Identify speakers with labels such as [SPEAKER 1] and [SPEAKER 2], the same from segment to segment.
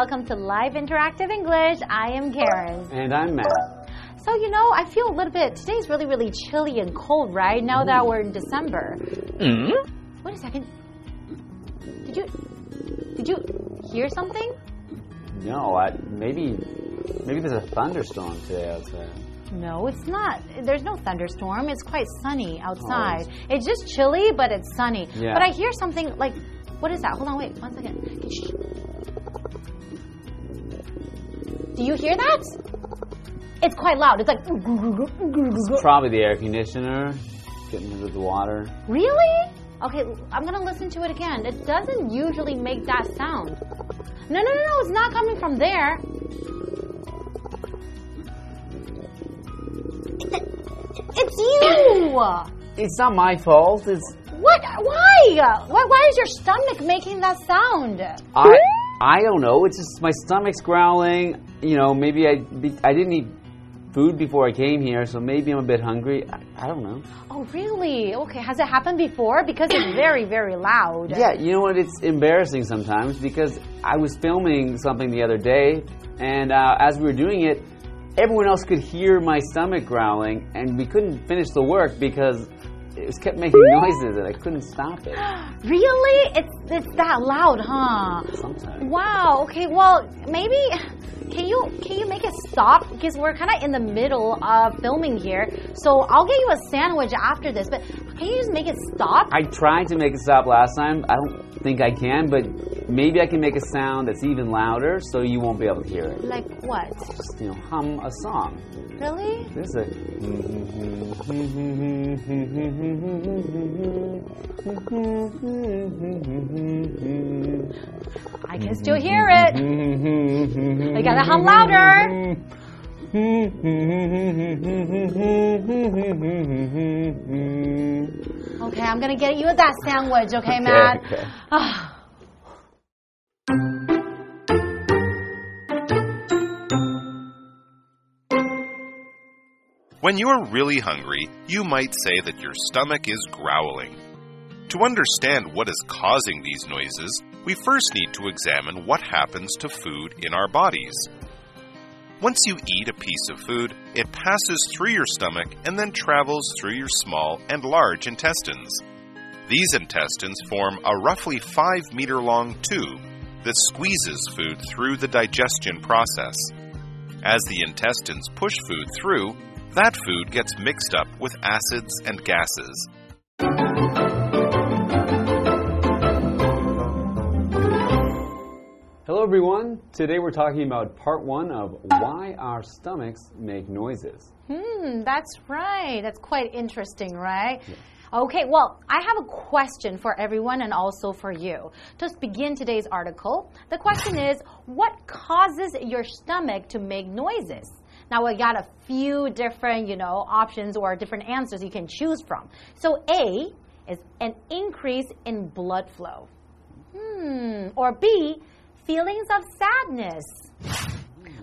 [SPEAKER 1] Welcome to Live Interactive English. I am Karen.
[SPEAKER 2] And I'm Matt.
[SPEAKER 1] So, you know, I feel a little bit, today's really, really chilly and cold, right? Now that we're in December.
[SPEAKER 2] Mm?
[SPEAKER 1] Wait a second. Did you, did you hear something?
[SPEAKER 2] No, I, maybe, maybe there's a thunderstorm today outside.
[SPEAKER 1] No, it's not. There's no thunderstorm. It's quite sunny outside.
[SPEAKER 2] Oh,
[SPEAKER 1] it's just chilly, but it's sunny.
[SPEAKER 2] Yeah.
[SPEAKER 1] But I hear something like, what is that? Hold on, wait, one second. Shh. Do you hear that? It's quite loud. It's like,
[SPEAKER 2] It's probably the air conditioner getting rid of the water.
[SPEAKER 1] really? Okay, I'm gonna listen to it again. It doesn't usually make that sound. No, no, no, no, it's not coming from there. It's you!
[SPEAKER 2] It's not my fault. It's
[SPEAKER 1] What? Why? Why? Why is your stomach making that sound?
[SPEAKER 2] I. I don't know. It's just my stomach's growling. You know, maybe I be- I didn't eat food before I came here, so maybe I'm a bit hungry. I, I don't know.
[SPEAKER 1] Oh, really? Okay. Has it happened before? Because it's very, very loud.
[SPEAKER 2] Yeah, you know what? It's embarrassing sometimes because I was filming something the other day, and uh, as we were doing it, everyone else could hear my stomach growling, and we couldn't finish the work because it was kept making noises, and I couldn't stop it.
[SPEAKER 1] Really? It's it's that loud, huh?
[SPEAKER 2] Sometimes.
[SPEAKER 1] Wow. Okay. Well, maybe can you can you make it stop because we're kind of in the middle of filming here. So I'll get you a sandwich after this, but can you just make it stop?
[SPEAKER 2] I tried to make it stop last time. I don't think I can, but maybe I can make a sound that's even louder so you won't be able to hear it.
[SPEAKER 1] Like what?
[SPEAKER 2] Just, you know, hum a song.
[SPEAKER 1] Really?
[SPEAKER 2] This is a.
[SPEAKER 1] I can still hear it. I gotta hum louder. Okay, I'm gonna get you that sandwich. Okay, Matt.
[SPEAKER 2] okay.
[SPEAKER 3] When you're really hungry, you might say that your stomach is growling. To understand what is causing these noises, we first need to examine what happens to food in our bodies. Once you eat a piece of food, it passes through your stomach and then travels through your small and large intestines. These intestines form a roughly 5 meter long tube that squeezes food through the digestion process. As the intestines push food through, that food gets mixed up with acids and gases.
[SPEAKER 2] Hello, everyone. Today we're talking about part one of why our stomachs make noises.
[SPEAKER 1] Hmm, that's right. That's quite interesting, right? Okay, well, I have a question for everyone and also for you. To begin today's article, the question is what causes your stomach to make noises? Now we got a few different, you know, options or different answers you can choose from. So A is an increase in blood flow. Hmm, or B, feelings of sadness.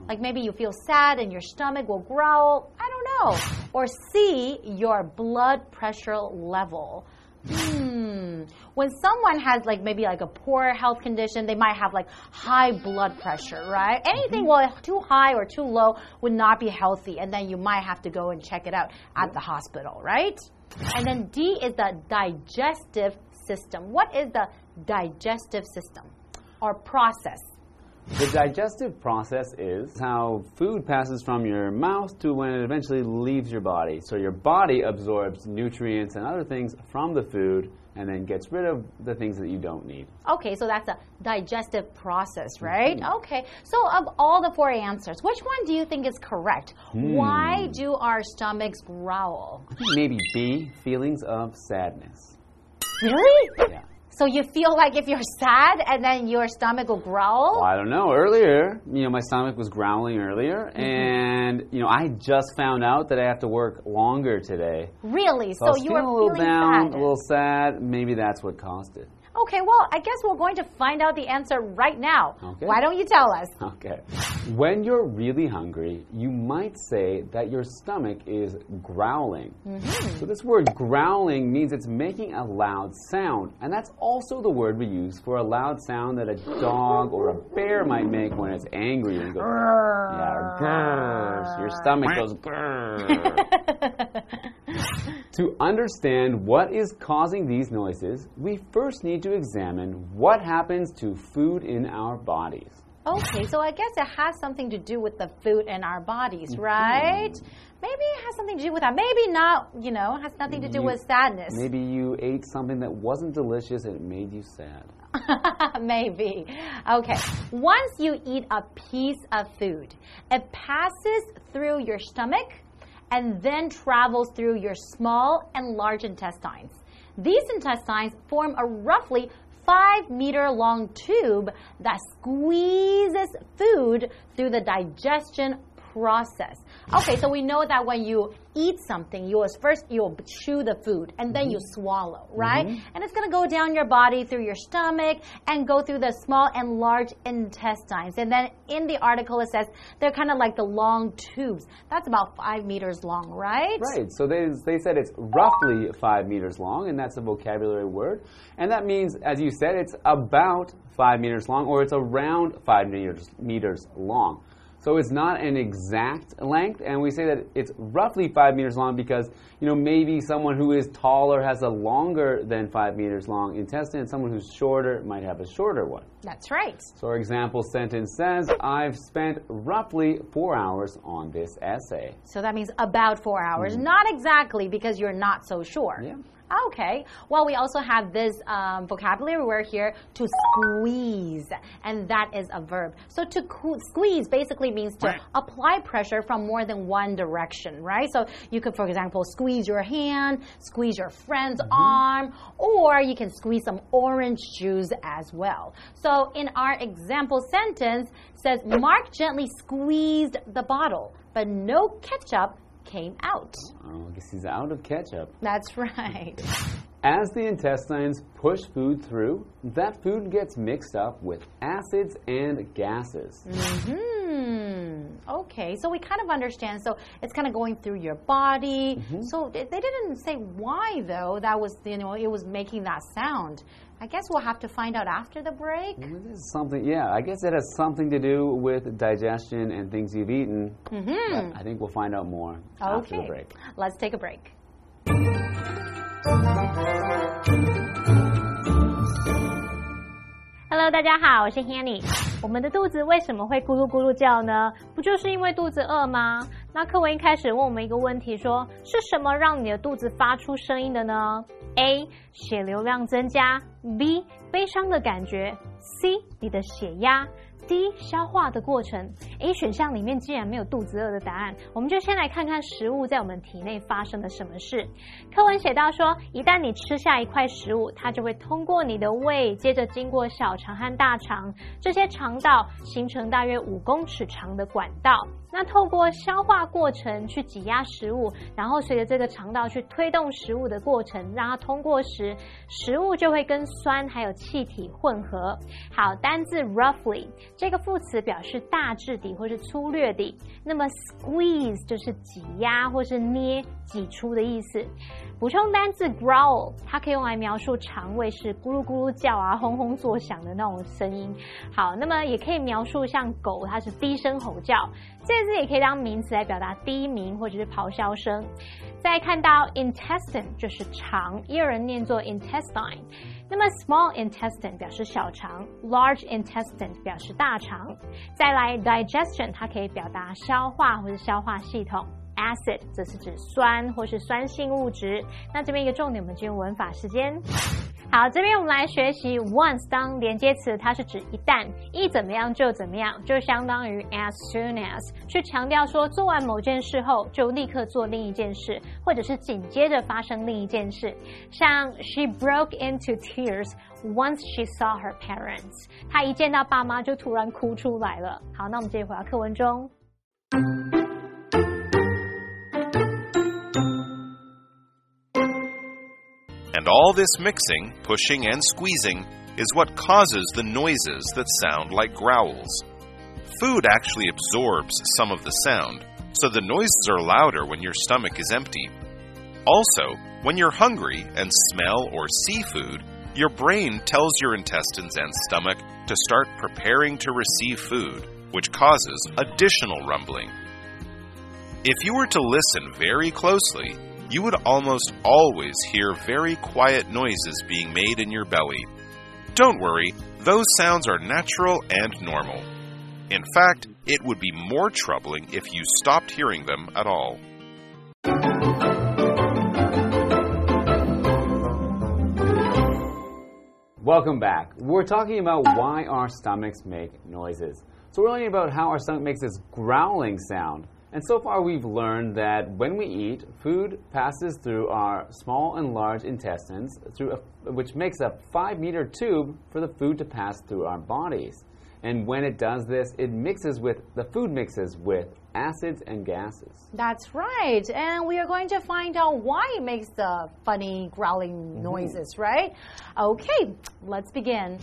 [SPEAKER 1] Like maybe you feel sad and your stomach will growl. I don't know. Or C, your blood pressure level. Hmm. When someone has like maybe like a poor health condition, they might have like high blood pressure, right? Anything well too high or too low would not be healthy, and then you might have to go and check it out at the hospital, right? And then D is the digestive system. What is the digestive system or process?
[SPEAKER 2] The digestive process is how food passes from your mouth to when it eventually leaves your body. So your body absorbs nutrients and other things from the food and then gets rid of the things that you don't need.
[SPEAKER 1] Okay, so that's a digestive process, mm-hmm. right? Okay, so of all the four answers, which one do you think is correct? Hmm. Why do our stomachs growl?
[SPEAKER 2] Maybe B, feelings of sadness.
[SPEAKER 1] Really?
[SPEAKER 2] Yeah.
[SPEAKER 1] So you feel like if you're sad and then your stomach will growl?
[SPEAKER 2] Well, I don't know. Earlier, you know, my stomach was growling earlier, mm-hmm. and you know, I just found out that I have to work longer today.
[SPEAKER 1] Really?
[SPEAKER 2] So,
[SPEAKER 1] So, you
[SPEAKER 2] feeling a little
[SPEAKER 1] feeling
[SPEAKER 2] down,
[SPEAKER 1] sad.
[SPEAKER 2] a little sad. Maybe that's what caused it.
[SPEAKER 1] Okay, well, I guess we're going to find out the answer right now.
[SPEAKER 2] Okay.
[SPEAKER 1] Why don't you tell us?
[SPEAKER 2] Okay. When you're really hungry, you might say that your stomach is growling.
[SPEAKER 1] Mm-hmm.
[SPEAKER 2] So, this word growling means it's making a loud sound. And that's also the word we use for a loud sound that a dog or a bear might make when it's angry. It goes, yeah, grrr. Your stomach goes grrr. to understand what is causing these noises, we first need to examine what happens to food in our bodies.
[SPEAKER 1] Okay, so I guess it has something to do with the food in our bodies,
[SPEAKER 2] Mm-hmm.
[SPEAKER 1] right? Maybe it has something to do with that. Maybe not, you know, it has nothing to do
[SPEAKER 2] You-
[SPEAKER 1] with sadness.
[SPEAKER 2] Maybe you ate something that wasn't delicious and it made you sad.
[SPEAKER 1] Maybe. Okay. Once you eat a piece of food, it passes through your stomach and then travels through your small and large intestines. These intestines form a roughly five meter long tube that squeezes food through the digestion process. Okay, so we know that when you eat something, you first you'll chew the food and then you mm-hmm. swallow, right? Mm-hmm. And it's gonna go down your body through your stomach and go through the small and large intestines. And then in the article it says they're kind of like the long tubes. That's about five meters long, right?
[SPEAKER 2] Right, so they, they said it's roughly five meters long, and that's a vocabulary word. And that means, as you said, it's about five meters long, or it's around five meters, meters long. So it's not an exact length, and we say that it's roughly five meters long because, you know, maybe someone who is taller has a longer than five meters long intestine, and someone who's shorter might have a shorter one.
[SPEAKER 1] That's right.
[SPEAKER 2] So our example sentence says, I've spent roughly four hours on this essay.
[SPEAKER 1] So that means about four hours. Hmm. Not exactly because you're not so sure.
[SPEAKER 2] Yeah.
[SPEAKER 1] Okay. Well, we also have this um, vocabulary word here to squeeze, and that is a verb. So to squeeze basically means to apply pressure from more than one direction, right? So you could, for example, squeeze your hand, squeeze your friend's arm, or you can squeeze some orange juice as well. So in our example sentence says Mark gently squeezed the bottle, but no ketchup came out.
[SPEAKER 2] Oh, I guess he's out of ketchup.
[SPEAKER 1] That's right.
[SPEAKER 2] As the intestines push food through, that food gets mixed up with acids and gases.
[SPEAKER 1] Hmm. Okay, so we kind of understand. So it's kind of going through your body. Mm-hmm. So they didn't say why though. That was you know it was making that sound. I guess we'll have to find out after the break.
[SPEAKER 2] Well, This is something, yeah, I guess it has something to do with digestion and things you've eaten. Mm-hmm. But I think we'll find out more after the break.
[SPEAKER 1] let's take a break.
[SPEAKER 4] Hello，大家好，我是 Hanny。我们的肚子为什么会咕噜咕噜叫呢？不就是因为肚子饿吗？那课文一开始问我们一个问题说是什么让你的肚子发出声音的呢？A. 血流量增加，B. 悲伤的感觉，C. 你的血压。D 消化的过程，A 选项里面竟然没有肚子饿的答案，我们就先来看看食物在我们体内发生了什么事。课文写到说，一旦你吃下一块食物，它就会通过你的胃，接着经过小肠和大肠，这些肠道形成大约五公尺长的管道。那透过消化过程去挤压食物，然后随着这个肠道去推动食物的过程，让它通过时，食物就会跟酸还有气体混合。好，单字 roughly 这个副词表示大致的或是粗略的，那么 squeeze 就是挤压或是捏、挤出的意思。补充单字 growl，它可以用来描述肠胃是咕噜咕噜叫啊、轰轰作响的那种声音。好，那么也可以描述像狗，它是低声吼叫。这个字也可以当名词来表达低鸣或者是咆哮声。再看到 intestine 就是肠，也有人念作 intestine。那么 small intestine 表示小肠，large intestine 表示大肠。再来 digestion，它可以表达消化或者消化系统。Acid 则是指酸或是酸性物质。那这边一个重点，我们进入文法时间。好，这边我们来学习 once 当连接词，它是指一旦一怎么样就怎么样，就相当于 as soon as，去强调说做完某件事后就立刻做另一件事，或者是紧接着发生另一件事。像 she broke into tears once she saw her parents，她一见到爸妈就突然哭出来了。好，那我们接着回到课文中。
[SPEAKER 3] And all this mixing, pushing, and squeezing is what causes the noises that sound like growls. Food actually absorbs some of the sound, so the noises are louder when your stomach is empty. Also, when you're hungry and smell or see food, your brain tells your intestines and stomach to start preparing to receive food, which causes additional rumbling. If you were to listen very closely, you would almost always hear very quiet noises being made in your belly. Don't worry, those sounds are natural and normal. In fact, it would be more troubling if you stopped hearing them at all.
[SPEAKER 2] Welcome back. We're talking about why our stomachs make noises. So we're learning about how our stomach makes this growling sound. And so far we've learned that when we eat, food passes through our small and large intestines, through a, which makes a five meter tube for the food to pass through our bodies. And when it does this, it mixes with, the food mixes with acids and gases.
[SPEAKER 1] That's right. And we are going to find out why it makes the funny growling mm-hmm. noises, right? Okay, let's begin.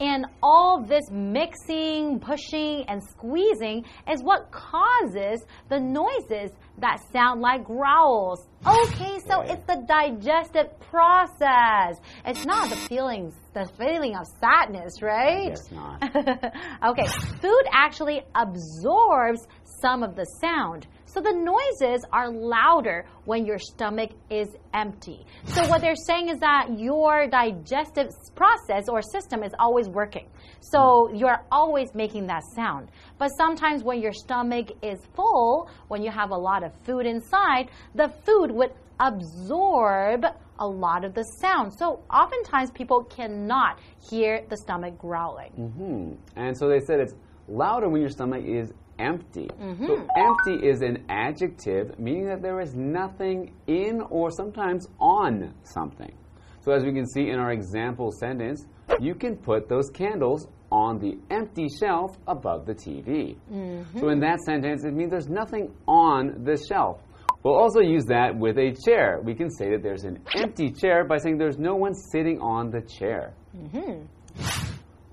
[SPEAKER 1] And all this mixing, pushing, and squeezing is what causes the noises that sound like growls. Okay, so it's the digestive process. It's not the feelings, the feeling of sadness, right?
[SPEAKER 2] It's not.
[SPEAKER 1] okay, food actually absorbs some of the sound. So the noises are louder when your stomach is empty. So what they're saying is that your digestive process or system is always working. So hmm. you're always making that sound. But sometimes when your stomach is full, when you have a lot of food inside, the food would absorb a lot of the sound. So oftentimes people cannot hear the stomach growling.
[SPEAKER 2] Hmm. And so they said it's louder when your stomach is empty.
[SPEAKER 1] Mm-hmm.
[SPEAKER 2] So empty is an adjective meaning that there is nothing in or sometimes on something. So as we can see in our example sentence, you can put those candles on the empty shelf above the TV.
[SPEAKER 1] Mm-hmm.
[SPEAKER 2] So in that sentence, it means there's nothing on the shelf. We'll also use that with a chair. We can say that there's an empty chair by saying there's no one sitting on the chair.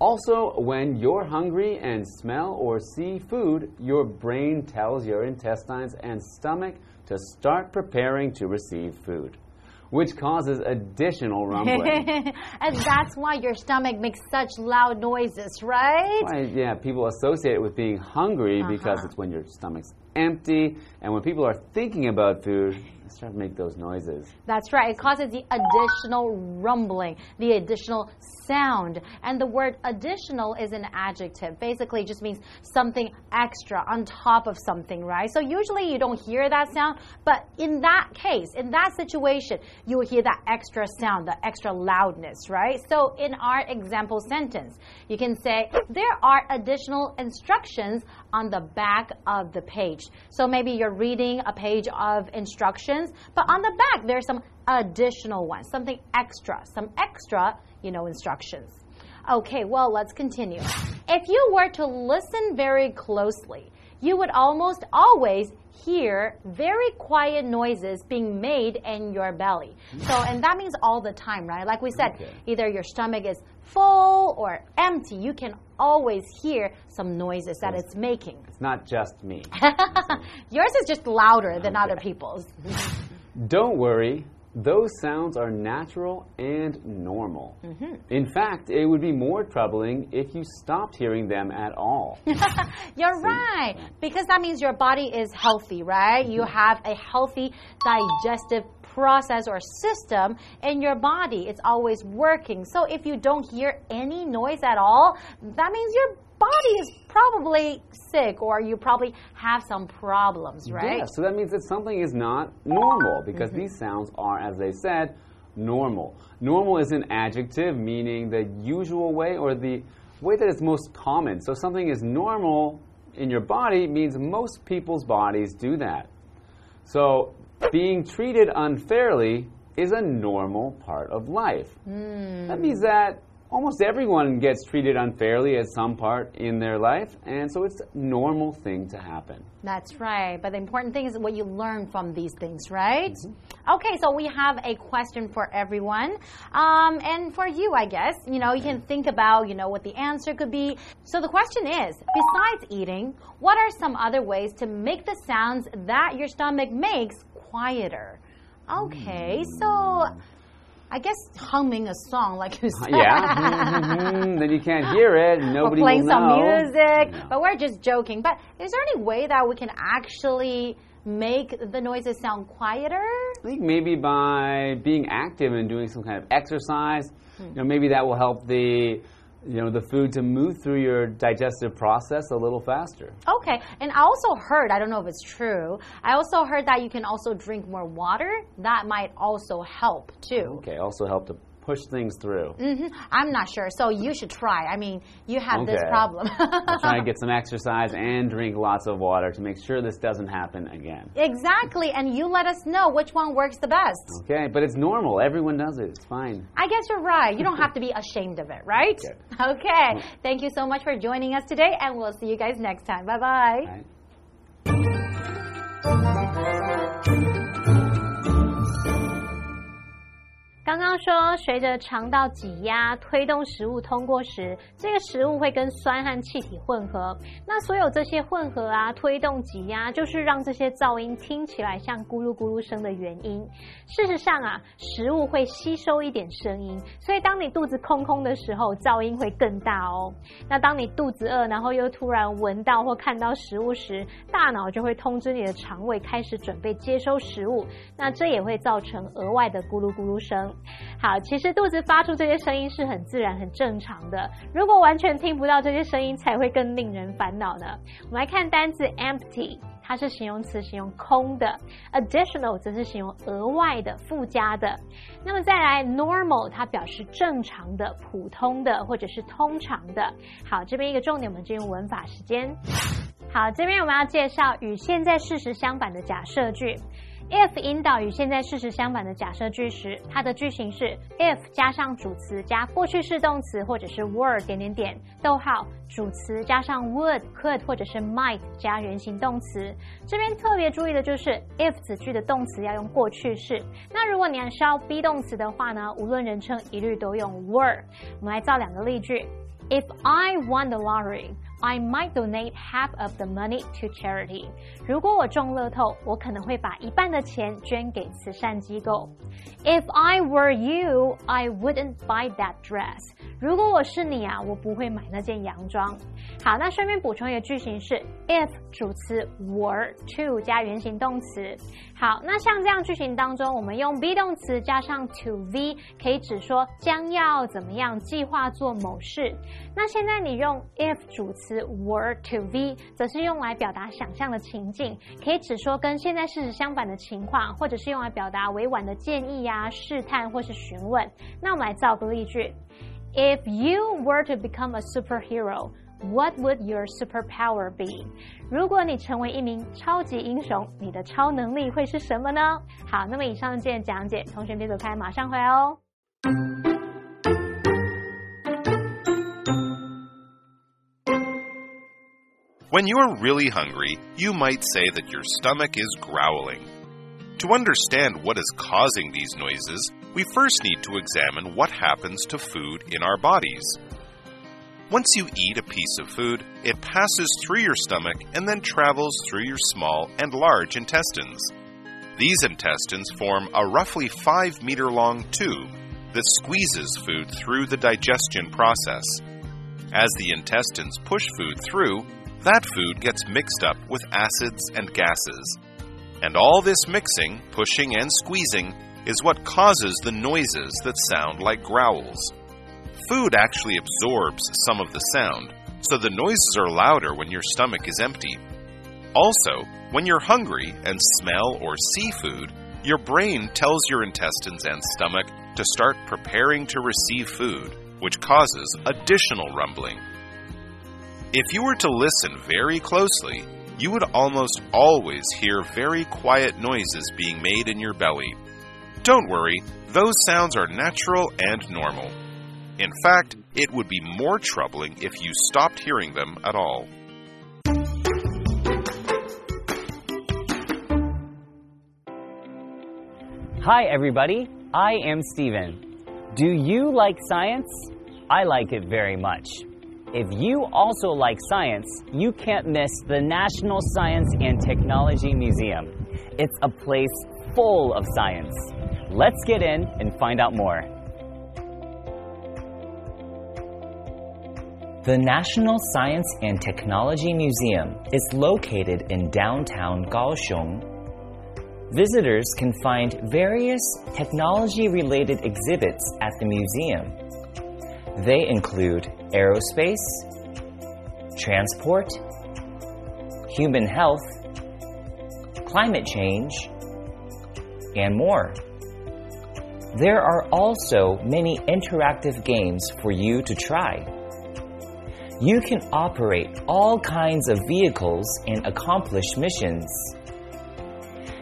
[SPEAKER 2] Also, when you're hungry and smell or see food, your brain tells your intestines and stomach to start preparing to receive food, which causes additional rumbling.
[SPEAKER 1] and that's why your stomach makes such loud noises, right?
[SPEAKER 2] Why, yeah, people associate it with being hungry because
[SPEAKER 1] Uh-huh.
[SPEAKER 2] it's when your stomach's empty, and when people are thinking about food, start to make those noises.
[SPEAKER 1] That's right. It causes the additional rumbling, the additional sound. And the word additional is an adjective. Basically, it just means something extra on top of something, right? So usually you don't hear that sound, but in that case, in that situation, you will hear that extra sound, the extra loudness, right? So in our example sentence, you can say, There are additional instructions on the back of the page. So maybe you're reading a page of instructions, but on the back there's some additional ones, something extra, some extra, you know, instructions. Okay, well, let's continue. If you were to listen very closely, you would almost always hear very quiet noises being made in your belly. So, and that means all the time, right? Like we said,
[SPEAKER 2] Okay.
[SPEAKER 1] either your stomach is full or empty, you can always hear some noises that it's making.
[SPEAKER 2] It's not just me.
[SPEAKER 1] Yours is just louder than other people's.
[SPEAKER 2] Don't worry, those sounds are natural and normal.
[SPEAKER 1] Mm-hmm.
[SPEAKER 2] In fact, it would be more troubling if you stopped hearing them at all.
[SPEAKER 1] You're right. Because that means your body is healthy, right? You have a healthy digestive process or system in your body. It's always working. So if you don't hear any noise at all, that means your body is probably sick or you probably have some problems, right?
[SPEAKER 2] Yeah, so that means that something is not normal because
[SPEAKER 1] Mm-hmm.
[SPEAKER 2] these sounds are, as they said, normal. Normal is an adjective meaning the usual way or the way that it's most common. So something is normal in your body means most people's bodies do that. So being treated unfairly is a normal part of life.
[SPEAKER 1] Hmm.
[SPEAKER 2] That means that almost everyone gets treated unfairly at some part in their life, and so it's a normal thing to happen.
[SPEAKER 1] That's right. But the important thing is what you learn from these things, right? Mm-hmm. Okay, so we have a question for everyone. Um, and for you, I guess, you know, you can mm-hmm. think about, you know, what the answer could be. So the question is, besides eating, what are some other ways to make the sounds that your stomach makes quieter? Okay, so mm. I guess humming a song, like you said.
[SPEAKER 2] Yeah, Mhm, then you can't hear it, nobody
[SPEAKER 1] playing
[SPEAKER 2] will
[SPEAKER 1] some music.
[SPEAKER 2] No.
[SPEAKER 1] But we're just joking. But is there any way that we can actually make the noises sound quieter?
[SPEAKER 2] I think maybe by being active and doing some kind of exercise, you know, maybe that will help the, you know, the food to move through your digestive process a little faster.
[SPEAKER 1] Okay, and I also heard, I don't know if it's true, I also heard that you can also drink more water. That might also help too.
[SPEAKER 2] Okay, also help to push things through.
[SPEAKER 1] hmm I'm not sure, so you should try. I mean, you have this problem.
[SPEAKER 2] I'll try and get some exercise and drink lots of water to make sure this doesn't happen again.
[SPEAKER 1] exactly, and you let us know which one works the best.
[SPEAKER 2] Okay, but it's normal. Everyone does it. It's fine.
[SPEAKER 1] I guess you're right. You don't have to be ashamed of it, right? Okay. Thank you so much for joining us today, and we'll see you guys next time. Bye? Bye.
[SPEAKER 4] 刚刚说，随着肠道挤压推动食物通过时，这个食物会跟酸和气体混合。那所有这些混合啊，推动挤压，就是让这些噪音听起来像咕噜咕噜声的原因。事实上啊，食物会吸收一点声音，所以当你肚子空空的时候，噪音会更大哦。那当你肚子饿，然后又突然闻到或看到食物时，大脑就会通知你的肠胃开始准备接收食物，那这也会造成额外的咕噜咕噜声。好，其实肚子发出这些声音是很自然、很正常的。如果完全听不到这些声音，才会更令人烦恼呢。我们来看单字 empty。它是形容词，形容空的；additional 则是形容额外的、附加的。那么再来，normal 它表示正常的、普通的或者是通常的。好，这边一个重点，我们进入文法时间。好，这边我们要介绍与现在事实相反的假设句。If 引导与现在事实相反的假设句时，它的句型是 if 加上主词加过去式动词或者是 were 点点点逗号主词加上 would could 或者是 might 加原形动词。这边特别注意的就是 if 子句的动词要用过去式。那如果你要是要 be 动词的话呢，无论人称一律都用 were。我们来造两个例句：If I won the lottery。I might donate half of the money to charity。如果我中乐透，我可能会把一半的钱捐给慈善机构。If I were you, I wouldn't buy that dress。如果我是你啊，我不会买那件洋装。好，那顺便补充一个句型是 if 主词 were to 加原形动词。好，那像这样句型当中，我们用 be 动词加上 to v，可以指说将要怎么样计划做某事。那现在你用 if 主词 were to v，则是用来表达想象的情境，可以指说跟现在事实相反的情况，或者是用来表达委婉的建议呀、试探或是询问。那我们来造个例句：If you were to become a superhero。What would your superpower be？如果你成为一名超级英雄，你的超能力会是什么呢？好，那么以上这件讲解，同学别走开，马上回来哦。
[SPEAKER 3] When you're really hungry, you might say that your stomach is growling. To understand what is causing these noises, we first need to examine what happens to food in our bodies. Once you eat a piece of food, it passes through your stomach and then travels through your small and large intestines. These intestines form a roughly 5 meter long tube that squeezes food through the digestion process. As the intestines push food through, that food gets mixed up with acids and gases. And all this mixing, pushing, and squeezing is what causes the noises that sound like growls. Food actually absorbs some of the sound, so the noises are louder when your stomach is empty. Also, when you're hungry and smell or see food, your brain tells your intestines and stomach to start preparing to receive food, which causes additional rumbling. If you were to listen very closely, you would almost always hear very quiet noises being made in your belly. Don't worry, those sounds are natural and normal. In fact, it would be more troubling if you stopped hearing them at all.
[SPEAKER 5] Hi, everybody. I am Steven. Do you like science? I like it very much. If you also like science, you can't miss the National Science and Technology Museum. It's a place full of science. Let's get in and find out more. The National Science and Technology Museum is located in downtown Kaohsiung. Visitors can find various technology related exhibits at the museum. They include aerospace, transport, human health, climate change, and more. There are also many interactive games for you to try. You can operate all kinds of vehicles and accomplish missions.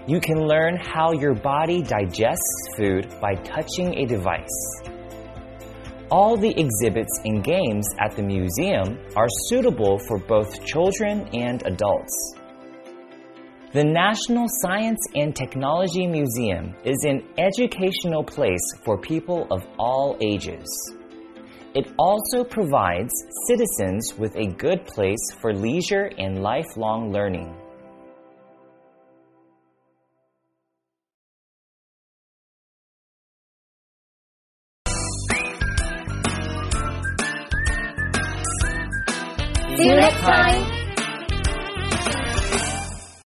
[SPEAKER 5] You can learn how your body digests food by touching a device. All the exhibits and games at the museum are suitable for both children and adults. The National Science and Technology Museum is an educational place for people of all ages. It also provides citizens with a good place for leisure and lifelong learning.